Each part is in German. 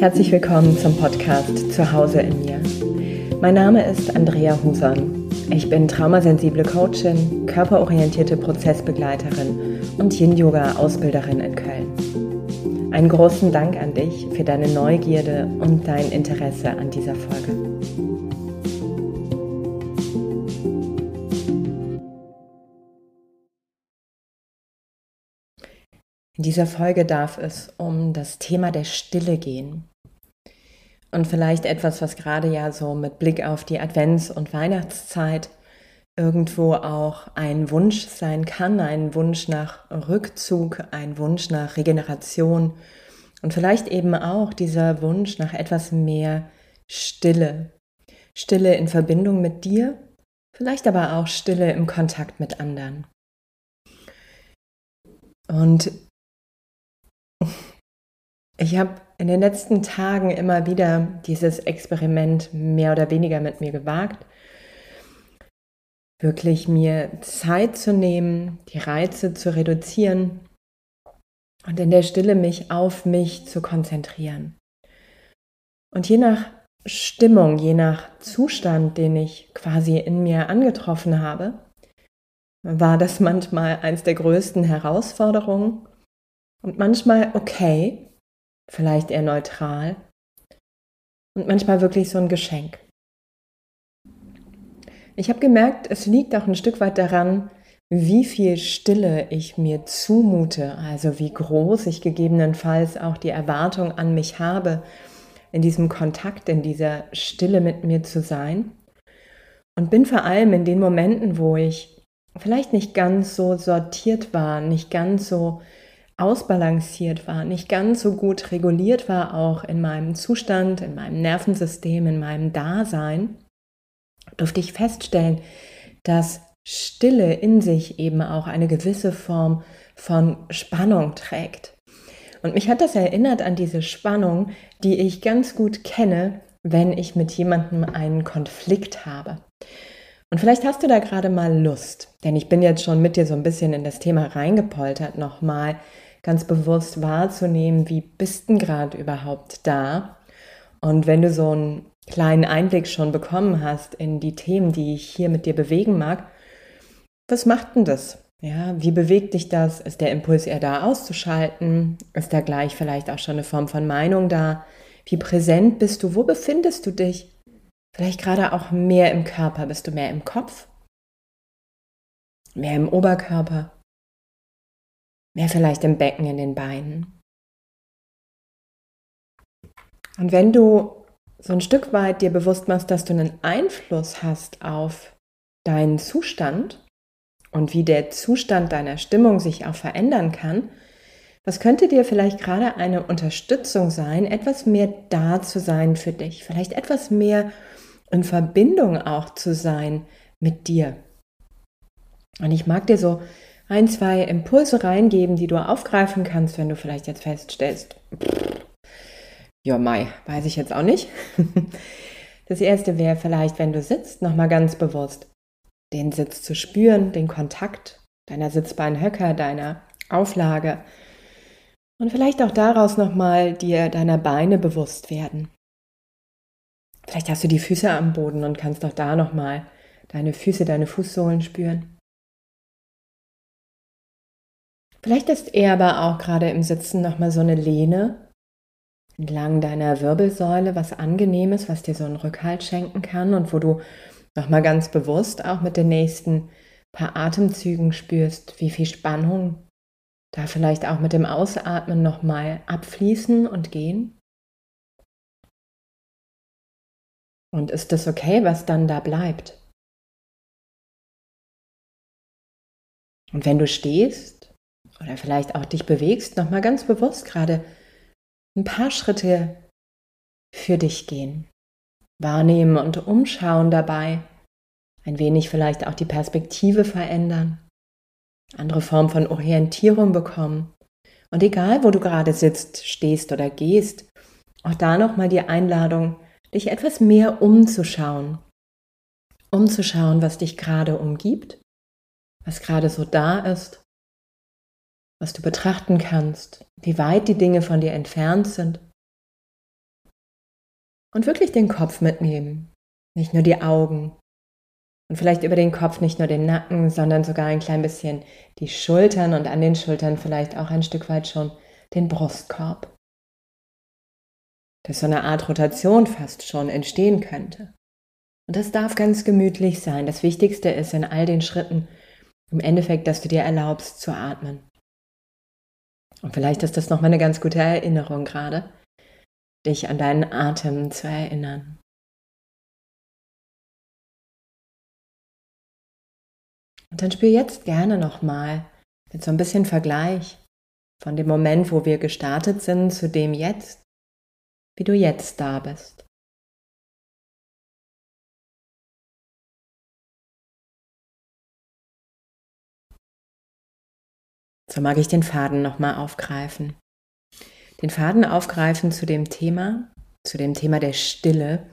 Herzlich willkommen zum Podcast Zuhause in mir. Mein Name ist Andrea Huson. Ich bin traumasensible Coachin, körperorientierte Prozessbegleiterin und Yin-Yoga-Ausbilderin in Köln. Einen großen Dank an dich für deine Neugierde und dein Interesse an dieser Folge. In dieser Folge darf es um das Thema der Stille gehen. Und vielleicht etwas, was gerade ja so mit Blick auf die Advents- und Weihnachtszeit irgendwo auch ein Wunsch sein kann, ein Wunsch nach Rückzug, ein Wunsch nach Regeneration und vielleicht eben auch dieser Wunsch nach etwas mehr Stille. Stille in Verbindung mit dir, vielleicht aber auch Stille im Kontakt mit anderen. Und ich habe in den letzten Tagen immer wieder dieses Experiment mehr oder weniger mit mir gewagt, wirklich mir Zeit zu nehmen, die Reize zu reduzieren und in der Stille mich auf mich zu konzentrieren. Und je nach Stimmung, je nach Zustand, den ich quasi in mir angetroffen habe, war das manchmal eins der größten Herausforderungen und manchmal okay, vielleicht eher neutral und manchmal wirklich so ein Geschenk. Ich habe gemerkt, es liegt auch ein Stück weit daran, wie viel Stille ich mir zumute, also wie groß ich gegebenenfalls auch die Erwartung an mich habe, in diesem Kontakt, in dieser Stille mit mir zu sein. Und bin vor allem in den Momenten, wo ich vielleicht nicht ganz so sortiert war, nicht ganz so ausbalanciert war, nicht ganz so gut reguliert war, auch in meinem Zustand, in meinem Nervensystem, in meinem Dasein, durfte ich feststellen, dass Stille in sich eben auch eine gewisse Form von Spannung trägt. Und mich hat das erinnert an diese Spannung, die ich ganz gut kenne, wenn ich mit jemandem einen Konflikt habe. Und vielleicht hast du da gerade mal Lust, denn ich bin jetzt schon mit dir so ein bisschen in das Thema reingepoltert, nochmal ganz bewusst wahrzunehmen, wie bist denn gerade überhaupt da? Und wenn du so einen kleinen Einblick schon bekommen hast in die Themen, die ich hier mit dir bewegen mag, was macht denn das? Ja, wie bewegt dich das? Ist der Impuls eher da auszuschalten? Ist da gleich vielleicht auch schon eine Form von Meinung da? Wie präsent bist du? Wo befindest du dich? Vielleicht gerade auch mehr im Körper. Bist du mehr im Kopf? Mehr im Oberkörper? Mehr vielleicht im Becken, in den Beinen. Und wenn du so ein Stück weit dir bewusst machst, dass du einen Einfluss hast auf deinen Zustand und wie der Zustand deiner Stimmung sich auch verändern kann, was könnte dir vielleicht gerade eine Unterstützung sein, etwas mehr da zu sein für dich, vielleicht etwas mehr in Verbindung auch zu sein mit dir. Und ich mag dir so ein, zwei Impulse reingeben, die du aufgreifen kannst, wenn du vielleicht jetzt feststellst, ja, Mai, weiß ich jetzt auch nicht. Das erste wäre vielleicht, wenn du sitzt, nochmal ganz bewusst den Sitz zu spüren, den Kontakt deiner Sitzbeinhöcker, deiner Auflage und vielleicht auch daraus nochmal dir deiner Beine bewusst werden. Vielleicht hast du die Füße am Boden und kannst auch da nochmal deine Füße, deine Fußsohlen spüren. Vielleicht ist er aber auch gerade im Sitzen nochmal so eine Lehne entlang deiner Wirbelsäule, was angenehmes, was dir so einen Rückhalt schenken kann und wo du nochmal ganz bewusst auch mit den nächsten paar Atemzügen spürst, wie viel Spannung da vielleicht auch mit dem Ausatmen nochmal abfließen und gehen. Und ist das okay, was dann da bleibt? Und wenn du stehst, oder vielleicht auch dich bewegst, nochmal ganz bewusst gerade ein paar Schritte für dich gehen. Wahrnehmen und umschauen dabei. Ein wenig vielleicht auch die Perspektive verändern. Andere Form von Orientierung bekommen. Und egal, wo du gerade sitzt, stehst oder gehst, auch da nochmal die Einladung, dich etwas mehr umzuschauen. Umzuschauen, was dich gerade umgibt, was gerade so da ist was du betrachten kannst, wie weit die Dinge von dir entfernt sind Und wirklich den Kopf mitnehmen, nicht nur die Augen. Und vielleicht über den Kopf nicht nur den Nacken, sondern sogar ein klein bisschen die Schultern und an den Schultern vielleicht auch ein Stück weit schon den Brustkorb. Dass so eine Art Rotation fast schon entstehen könnte. Und das darf ganz gemütlich sein. Das Wichtigste ist in all den Schritten im Endeffekt, dass du dir erlaubst zu atmen. Und vielleicht ist das nochmal eine ganz gute Erinnerung gerade, dich an deinen Atem zu erinnern. Und dann spür jetzt gerne nochmal mit so ein bisschen Vergleich von dem Moment, wo wir gestartet sind, zu dem jetzt, wie du jetzt da bist. So mag ich den Faden nochmal aufgreifen. Den Faden aufgreifen zu dem Thema, zu dem Thema der Stille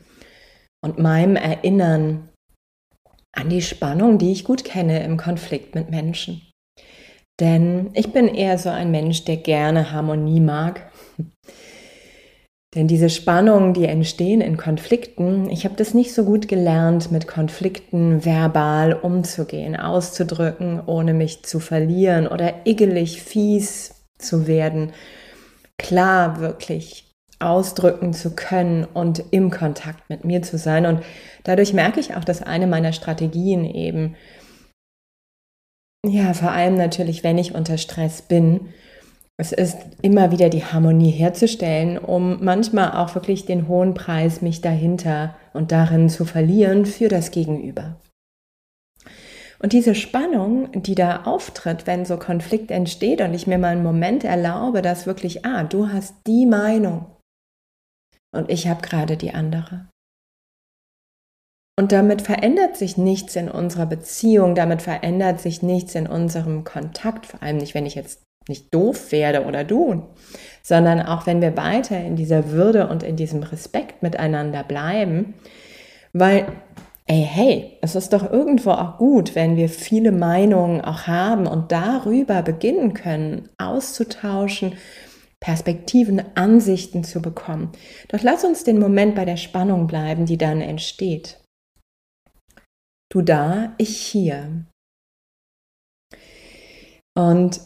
und meinem Erinnern an die Spannung, die ich gut kenne im Konflikt mit Menschen. Denn ich bin eher so ein Mensch, der gerne Harmonie mag. Denn diese Spannungen, die entstehen in Konflikten, ich habe das nicht so gut gelernt, mit Konflikten verbal umzugehen, auszudrücken, ohne mich zu verlieren oder igelig, fies zu werden, klar wirklich ausdrücken zu können und im Kontakt mit mir zu sein. Und dadurch merke ich auch, dass eine meiner Strategien eben, ja, vor allem natürlich, wenn ich unter Stress bin, es ist immer wieder die Harmonie herzustellen, um manchmal auch wirklich den hohen Preis, mich dahinter und darin zu verlieren für das Gegenüber. Und diese Spannung, die da auftritt, wenn so Konflikt entsteht und ich mir mal einen Moment erlaube, dass wirklich, ah, du hast die Meinung und ich habe gerade die andere. Und damit verändert sich nichts in unserer Beziehung, damit verändert sich nichts in unserem Kontakt, vor allem nicht, wenn ich jetzt nicht doof werde oder du, sondern auch wenn wir weiter in dieser Würde und in diesem Respekt miteinander bleiben, weil, ey, hey, es ist doch irgendwo auch gut, wenn wir viele Meinungen auch haben und darüber beginnen können, auszutauschen, Perspektiven, Ansichten zu bekommen. Doch lass uns den Moment bei der Spannung bleiben, die dann entsteht. Du da, ich hier. Und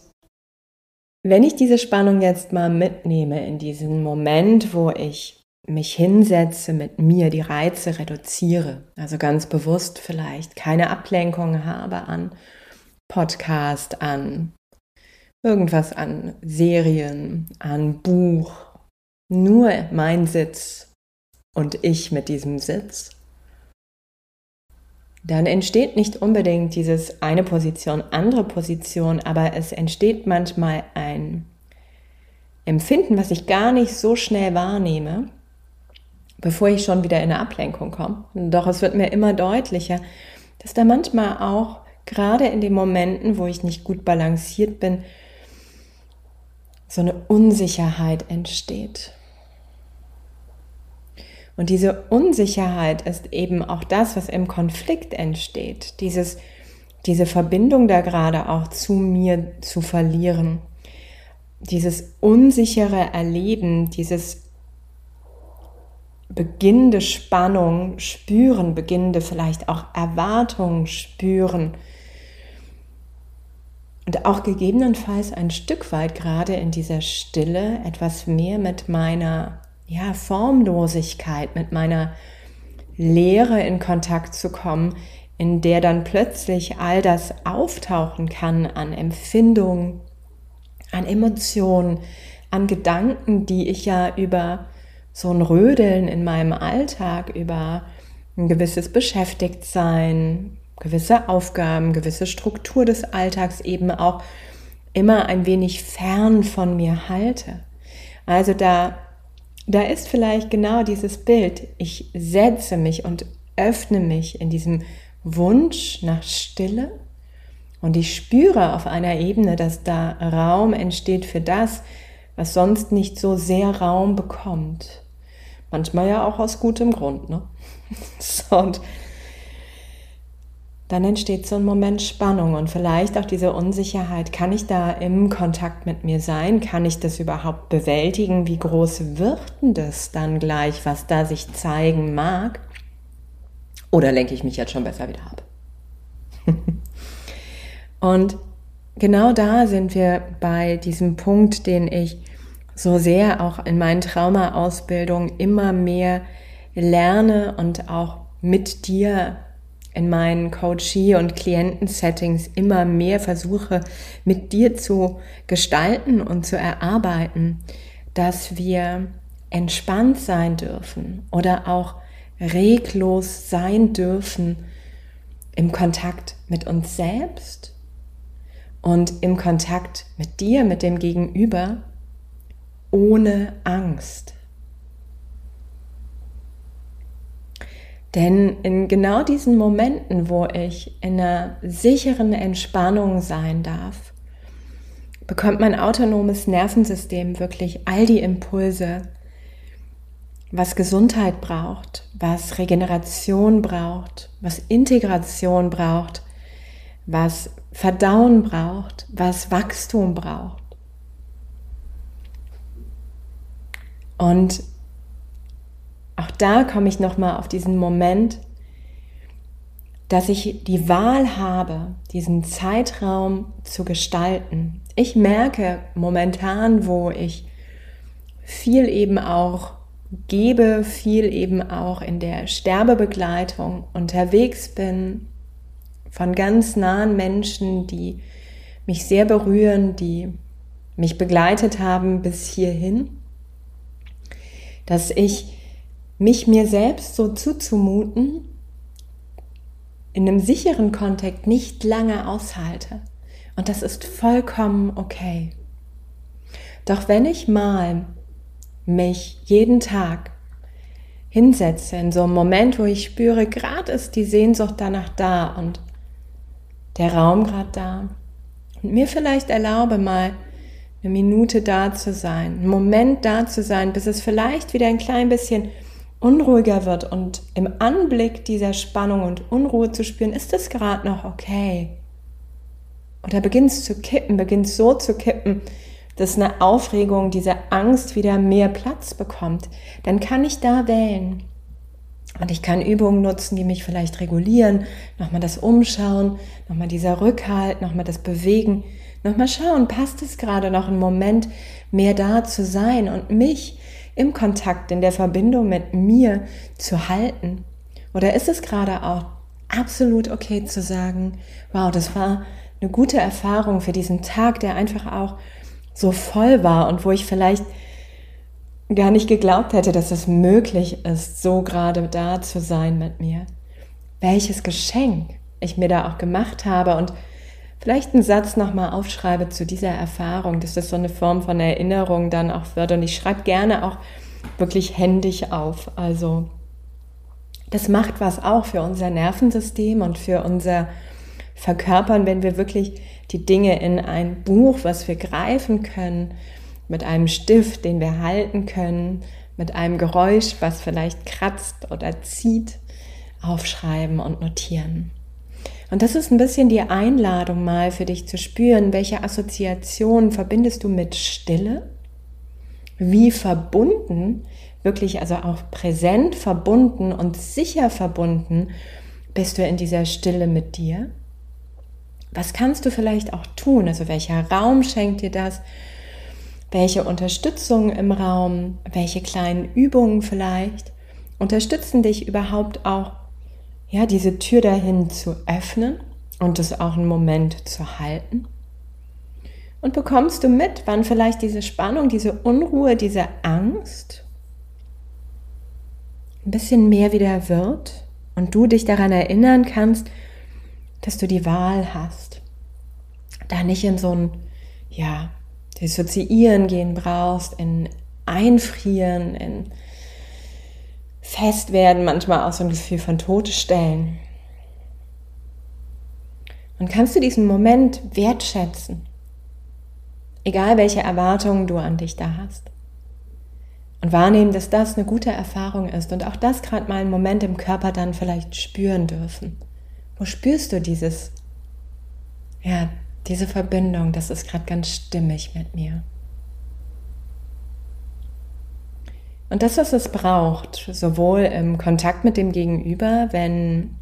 wenn ich diese Spannung jetzt mal mitnehme in diesen Moment, wo ich mich hinsetze, mit mir die Reize reduziere, also ganz bewusst vielleicht keine Ablenkung habe an Podcast, an irgendwas an Serien, an Buch, nur mein Sitz und ich mit diesem Sitz dann entsteht nicht unbedingt dieses eine Position, andere Position, aber es entsteht manchmal ein Empfinden, was ich gar nicht so schnell wahrnehme, bevor ich schon wieder in eine Ablenkung komme. Doch es wird mir immer deutlicher, dass da manchmal auch gerade in den Momenten, wo ich nicht gut balanciert bin, so eine Unsicherheit entsteht. Und diese Unsicherheit ist eben auch das, was im Konflikt entsteht. Dieses, diese Verbindung da gerade auch zu mir zu verlieren. Dieses unsichere Erleben, dieses beginnende Spannung spüren, beginnende vielleicht auch Erwartung spüren. Und auch gegebenenfalls ein Stück weit gerade in dieser Stille etwas mehr mit meiner ja, Formlosigkeit, mit meiner Leere in Kontakt zu kommen, in der dann plötzlich all das auftauchen kann an Empfindungen, an Emotionen, an Gedanken, die ich ja über so ein Rödeln in meinem Alltag, über ein gewisses Beschäftigtsein, gewisse Aufgaben, gewisse Struktur des Alltags eben auch immer ein wenig fern von mir halte. Also da da ist vielleicht genau dieses Bild. Ich setze mich und öffne mich in diesem Wunsch nach Stille und ich spüre auf einer Ebene, dass da Raum entsteht für das, was sonst nicht so sehr Raum bekommt. Manchmal ja auch aus gutem Grund. Ne? Und dann entsteht so ein Moment Spannung und vielleicht auch diese Unsicherheit. Kann ich da im Kontakt mit mir sein? Kann ich das überhaupt bewältigen? Wie groß wird denn das dann gleich, was da sich zeigen mag? Oder lenke ich mich jetzt schon besser wieder ab? und genau da sind wir bei diesem Punkt, den ich so sehr auch in meinen Traumaausbildungen immer mehr lerne und auch mit dir in meinen Coachie- und Klientensettings immer mehr versuche, mit dir zu gestalten und zu erarbeiten, dass wir entspannt sein dürfen oder auch reglos sein dürfen im Kontakt mit uns selbst und im Kontakt mit dir, mit dem Gegenüber, ohne Angst. Denn in genau diesen Momenten, wo ich in einer sicheren Entspannung sein darf, bekommt mein autonomes Nervensystem wirklich all die Impulse, was Gesundheit braucht, was Regeneration braucht, was Integration braucht, was Verdauen braucht, was Wachstum braucht. Und auch da komme ich nochmal auf diesen Moment, dass ich die Wahl habe, diesen Zeitraum zu gestalten. Ich merke momentan, wo ich viel eben auch gebe, viel eben auch in der Sterbebegleitung unterwegs bin, von ganz nahen Menschen, die mich sehr berühren, die mich begleitet haben bis hierhin, dass ich mich mir selbst so zuzumuten, in einem sicheren Kontext nicht lange aushalte. Und das ist vollkommen okay. Doch wenn ich mal mich jeden Tag hinsetze, in so einem Moment, wo ich spüre, gerade ist die Sehnsucht danach da und der Raum gerade da, und mir vielleicht erlaube, mal eine Minute da zu sein, einen Moment da zu sein, bis es vielleicht wieder ein klein bisschen unruhiger wird und im Anblick dieser Spannung und Unruhe zu spüren, ist es gerade noch okay? Oder beginnt es zu kippen, beginnt so zu kippen, dass eine Aufregung, diese Angst wieder mehr Platz bekommt, dann kann ich da wählen. Und ich kann Übungen nutzen, die mich vielleicht regulieren, nochmal das Umschauen, nochmal dieser Rückhalt, nochmal das Bewegen, nochmal schauen, passt es gerade noch einen Moment mehr da zu sein und mich im Kontakt, in der Verbindung mit mir zu halten? Oder ist es gerade auch absolut okay zu sagen, wow, das war eine gute Erfahrung für diesen Tag, der einfach auch so voll war und wo ich vielleicht gar nicht geglaubt hätte, dass es möglich ist, so gerade da zu sein mit mir. Welches Geschenk ich mir da auch gemacht habe und vielleicht einen Satz nochmal aufschreibe zu dieser Erfahrung, dass das so eine Form von Erinnerung dann auch wird. Und ich schreibe gerne auch wirklich händig auf. Also das macht was auch für unser Nervensystem und für unser Verkörpern, wenn wir wirklich die Dinge in ein Buch, was wir greifen können, mit einem Stift, den wir halten können, mit einem Geräusch, was vielleicht kratzt oder zieht, aufschreiben und notieren. Und das ist ein bisschen die Einladung mal für dich zu spüren, welche Assoziationen verbindest du mit Stille? Wie verbunden, wirklich also auch präsent verbunden und sicher verbunden bist du in dieser Stille mit dir? Was kannst du vielleicht auch tun? Also welcher Raum schenkt dir das? Welche Unterstützung im Raum? Welche kleinen Übungen vielleicht unterstützen dich überhaupt auch ja, diese Tür dahin zu öffnen und es auch einen Moment zu halten. Und bekommst du mit, wann vielleicht diese Spannung, diese Unruhe, diese Angst ein bisschen mehr wieder wird und du dich daran erinnern kannst, dass du die Wahl hast. Da nicht in so ein, ja, Dissoziieren gehen brauchst, in Einfrieren, in fest werden, manchmal auch so ein Gefühl von Todesstellen. Und kannst du diesen Moment wertschätzen, egal welche Erwartungen du an dich da hast. Und wahrnehmen, dass das eine gute Erfahrung ist und auch das gerade mal einen Moment im Körper dann vielleicht spüren dürfen, Wo spürst du dieses, ja, diese Verbindung, das ist gerade ganz stimmig mit mir. Und das, was es braucht, sowohl im Kontakt mit dem Gegenüber, wenn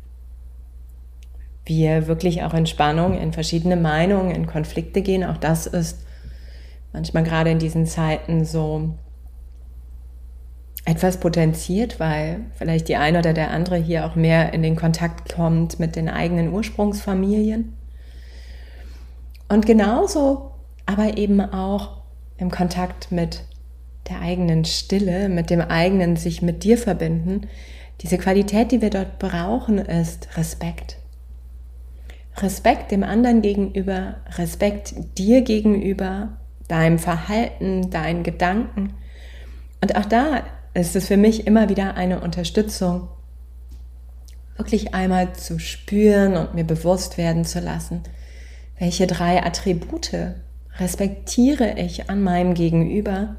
wir wirklich auch in Spannung, in verschiedene Meinungen, in Konflikte gehen, auch das ist manchmal gerade in diesen Zeiten so etwas potenziert, weil vielleicht die eine oder der andere hier auch mehr in den Kontakt kommt mit den eigenen Ursprungsfamilien. Und genauso aber eben auch im Kontakt mit der eigenen Stille, mit dem eigenen sich mit dir verbinden. Diese Qualität, die wir dort brauchen, ist Respekt. Respekt dem anderen gegenüber, Respekt dir gegenüber, deinem Verhalten, deinen Gedanken. Und auch da ist es für mich immer wieder eine Unterstützung, wirklich einmal zu spüren und mir bewusst werden zu lassen, welche drei Attribute respektiere ich an meinem Gegenüber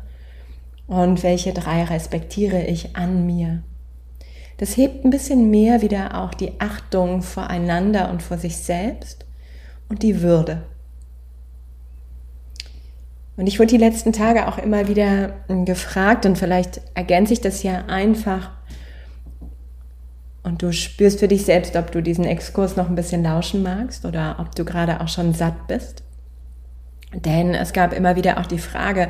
und welche drei respektiere ich an mir. Das hebt ein bisschen mehr wieder auch die Achtung voreinander und vor sich selbst und die Würde. Und ich wurde die letzten Tage auch immer wieder hm, gefragt und vielleicht ergänze ich das ja einfach und du spürst für dich selbst, ob du diesen Exkurs noch ein bisschen lauschen magst oder ob du gerade auch schon satt bist. Denn es gab immer wieder auch die Frage,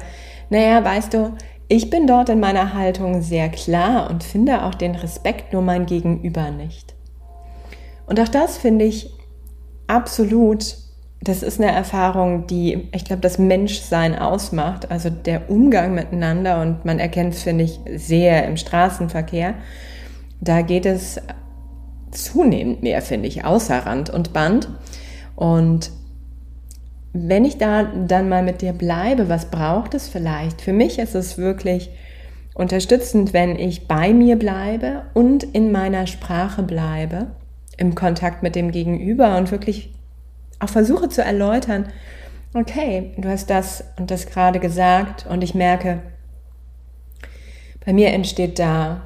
naja, weißt du, ich bin dort in meiner Haltung sehr klar und finde auch den Respekt nur mein Gegenüber nicht. Und auch das finde ich absolut das ist eine Erfahrung, die, ich glaube, das Menschsein ausmacht, also der Umgang miteinander und man erkennt es, finde ich, sehr im Straßenverkehr. Da geht es zunehmend mehr, finde ich, außer Rand und Band. Und wenn ich da dann mal mit dir bleibe, was braucht es vielleicht? Für mich ist es wirklich unterstützend, wenn ich bei mir bleibe und in meiner Sprache bleibe, im Kontakt mit dem Gegenüber und wirklich auch versuche zu erläutern, okay, du hast das und das gerade gesagt und ich merke, bei mir entsteht da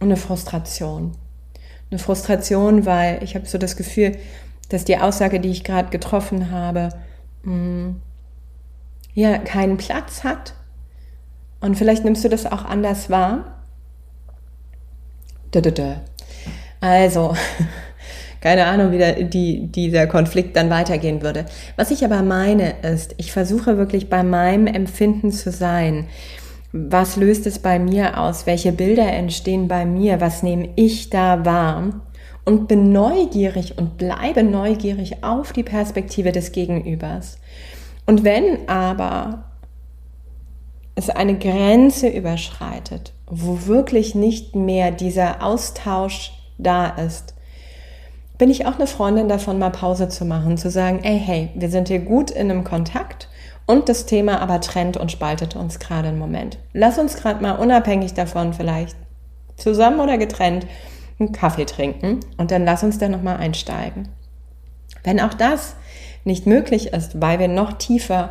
eine Frustration. Eine Frustration, weil ich habe so das Gefühl, dass die Aussage, die ich gerade getroffen habe, ja, keinen Platz hat. Und vielleicht nimmst du das auch anders wahr. Also, keine Ahnung, wie der, die, dieser Konflikt dann weitergehen würde. Was ich aber meine ist, ich versuche wirklich bei meinem Empfinden zu sein. Was löst es bei mir aus? Welche Bilder entstehen bei mir? Was nehme ich da wahr? Und bin neugierig und bleibe neugierig auf die Perspektive des Gegenübers. Und wenn aber es eine Grenze überschreitet, wo wirklich nicht mehr dieser Austausch da ist, bin ich auch eine Freundin davon, mal Pause zu machen, zu sagen, ey, hey, wir sind hier gut in einem Kontakt und das Thema aber trennt und spaltet uns gerade einen Moment. Lass uns gerade mal unabhängig davon vielleicht zusammen oder getrennt einen Kaffee trinken und dann lass uns da nochmal einsteigen. Wenn auch das nicht möglich ist, weil wir noch tiefer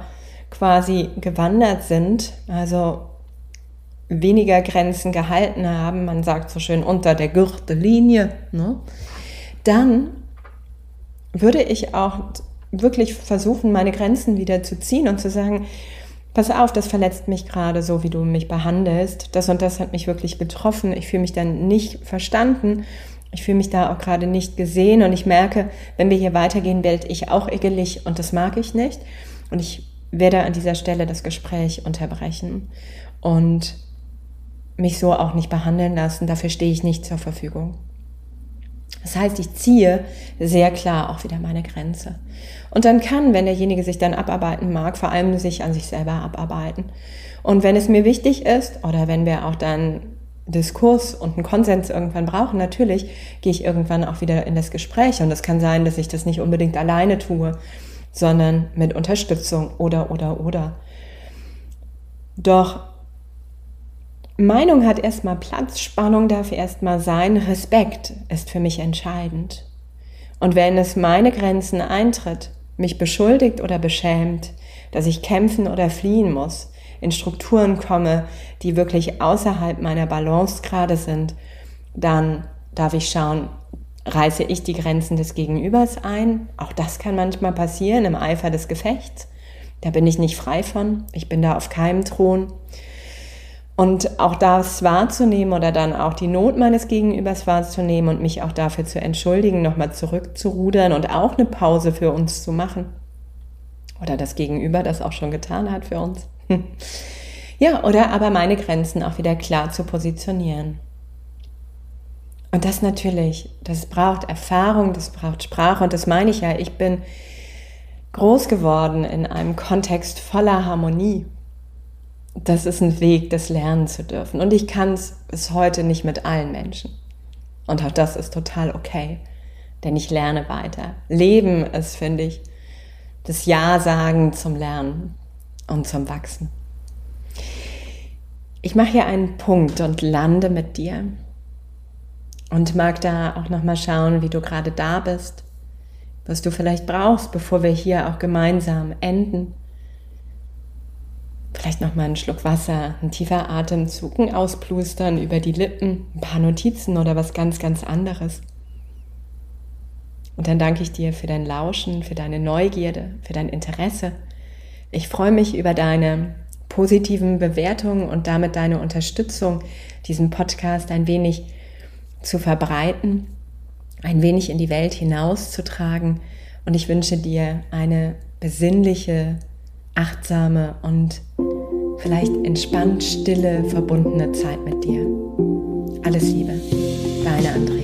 quasi gewandert sind, also weniger Grenzen gehalten haben, man sagt so schön unter der Gürtellinie, ne? dann würde ich auch wirklich versuchen, meine Grenzen wieder zu ziehen und zu sagen, pass auf, das verletzt mich gerade so, wie du mich behandelst. Das und das hat mich wirklich getroffen. Ich fühle mich dann nicht verstanden. Ich fühle mich da auch gerade nicht gesehen und ich merke, wenn wir hier weitergehen, werde ich auch ekelig und das mag ich nicht. Und ich werde an dieser Stelle das Gespräch unterbrechen und mich so auch nicht behandeln lassen. Dafür stehe ich nicht zur Verfügung. Das heißt, ich ziehe sehr klar auch wieder meine Grenze. Und dann kann, wenn derjenige sich dann abarbeiten mag, vor allem sich an sich selber abarbeiten. Und wenn es mir wichtig ist oder wenn wir auch dann Diskurs und einen Konsens irgendwann brauchen, natürlich gehe ich irgendwann auch wieder in das Gespräch. Und es kann sein, dass ich das nicht unbedingt alleine tue, sondern mit Unterstützung oder, oder, oder. Doch Meinung hat erstmal Platz, Spannung darf erstmal sein, Respekt ist für mich entscheidend. Und wenn es meine Grenzen eintritt, mich beschuldigt oder beschämt, dass ich kämpfen oder fliehen muss, in Strukturen komme, die wirklich außerhalb meiner Balance gerade sind, dann darf ich schauen, reiße ich die Grenzen des Gegenübers ein. Auch das kann manchmal passieren im Eifer des Gefechts. Da bin ich nicht frei von. Ich bin da auf keinem Thron. Und auch das wahrzunehmen oder dann auch die Not meines Gegenübers wahrzunehmen und mich auch dafür zu entschuldigen, nochmal zurückzurudern und auch eine Pause für uns zu machen. Oder das Gegenüber das auch schon getan hat für uns. ja, oder aber meine Grenzen auch wieder klar zu positionieren. Und das natürlich, das braucht Erfahrung, das braucht Sprache und das meine ich ja. Ich bin groß geworden in einem Kontext voller Harmonie das ist ein Weg, das lernen zu dürfen. Und ich kann es bis heute nicht mit allen Menschen. Und auch das ist total okay, denn ich lerne weiter. Leben ist, finde ich, das Ja sagen zum Lernen und zum Wachsen. Ich mache hier einen Punkt und lande mit dir und mag da auch noch mal schauen, wie du gerade da bist, was du vielleicht brauchst, bevor wir hier auch gemeinsam enden Vielleicht noch mal einen Schluck Wasser, ein tiefer Atemzug, ein Ausplustern über die Lippen, ein paar Notizen oder was ganz, ganz anderes. Und dann danke ich dir für dein Lauschen, für deine Neugierde, für dein Interesse. Ich freue mich über deine positiven Bewertungen und damit deine Unterstützung, diesen Podcast ein wenig zu verbreiten, ein wenig in die Welt hinauszutragen. Und ich wünsche dir eine besinnliche, achtsame und vielleicht entspannt, stille, verbundene Zeit mit dir. Alles Liebe, deine Andrea.